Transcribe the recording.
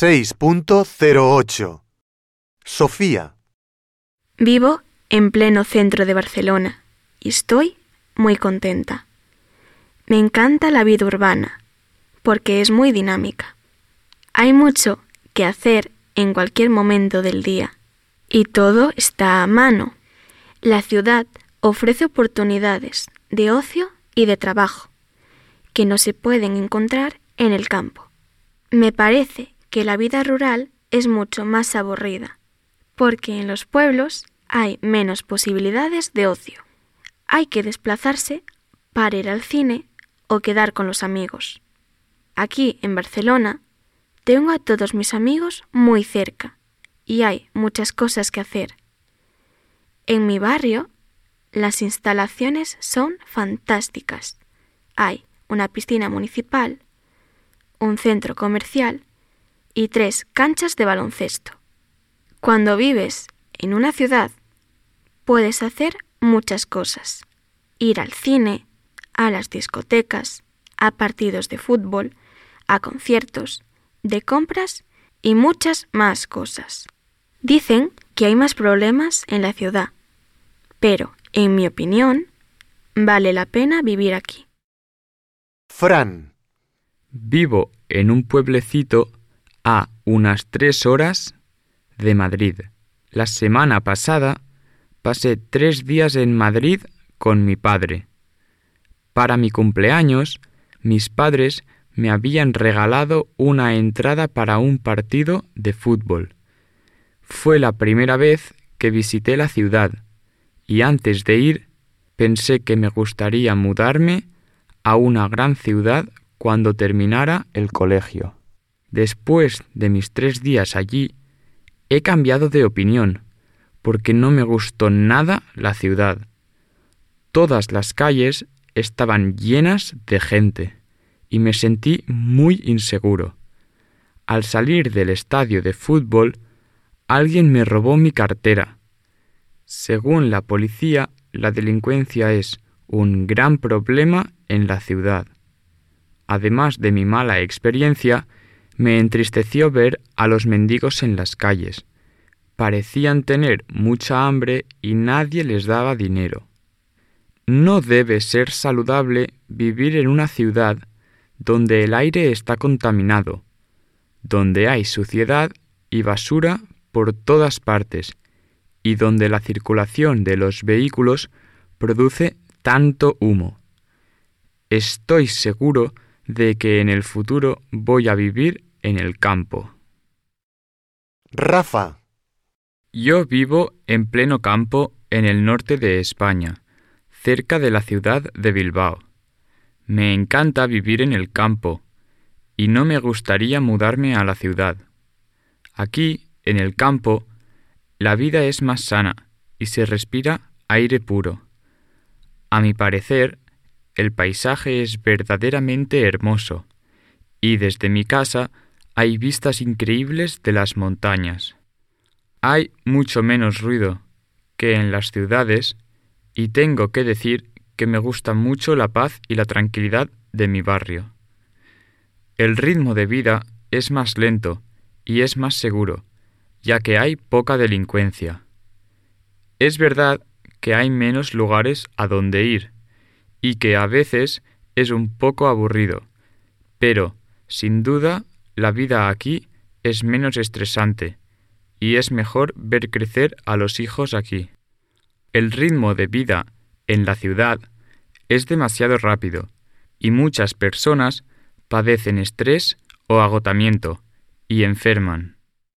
6.08 Sofía Vivo en pleno centro de Barcelona y estoy muy contenta. Me encanta la vida urbana porque es muy dinámica. Hay mucho que hacer en cualquier momento del día y todo está a mano. La ciudad ofrece oportunidades de ocio y de trabajo que no se pueden encontrar en el campo. Me parece que la vida rural es mucho más aburrida, porque en los pueblos hay menos posibilidades de ocio. Hay que desplazarse para ir al cine o quedar con los amigos. Aquí, en Barcelona, tengo a todos mis amigos muy cerca y hay muchas cosas que hacer. En mi barrio, las instalaciones son fantásticas. Hay una piscina municipal, un centro comercial y tres canchas de baloncesto. Cuando vives en una ciudad, puedes hacer muchas cosas. Ir al cine, a las discotecas, a partidos de fútbol, a conciertos, de compras y muchas más cosas. Dicen que hay más problemas en la ciudad, pero, en mi opinión, vale la pena vivir aquí. Fran Vivo en un pueblecito a unas tres horas de Madrid. La semana pasada pasé tres días en Madrid con mi padre. Para mi cumpleaños, mis padres me habían regalado una entrada para un partido de fútbol. Fue la primera vez que visité la ciudad y antes de ir pensé que me gustaría mudarme a una gran ciudad cuando terminara el colegio. Después de mis tres días allí, he cambiado de opinión, porque no me gustó nada la ciudad. Todas las calles estaban llenas de gente y me sentí muy inseguro. Al salir del estadio de fútbol, alguien me robó mi cartera. Según la policía, la delincuencia es un gran problema en la ciudad. Además de mi mala experiencia, me entristeció ver a los mendigos en las calles. Parecían tener mucha hambre y nadie les daba dinero. No debe ser saludable vivir en una ciudad donde el aire está contaminado, donde hay suciedad y basura por todas partes y donde la circulación de los vehículos produce tanto humo. Estoy seguro de que en el futuro voy a vivir en el campo. Rafa Yo vivo en pleno campo en el norte de España, cerca de la ciudad de Bilbao. Me encanta vivir en el campo y no me gustaría mudarme a la ciudad. Aquí, en el campo, la vida es más sana y se respira aire puro. A mi parecer, el paisaje es verdaderamente hermoso y desde mi casa hay vistas increíbles de las montañas. Hay mucho menos ruido que en las ciudades y tengo que decir que me gusta mucho la paz y la tranquilidad de mi barrio. El ritmo de vida es más lento y es más seguro, ya que hay poca delincuencia. Es verdad que hay menos lugares a donde ir y que a veces es un poco aburrido, pero, sin duda, la vida aquí es menos estresante y es mejor ver crecer a los hijos aquí. El ritmo de vida en la ciudad es demasiado rápido y muchas personas padecen estrés o agotamiento y enferman.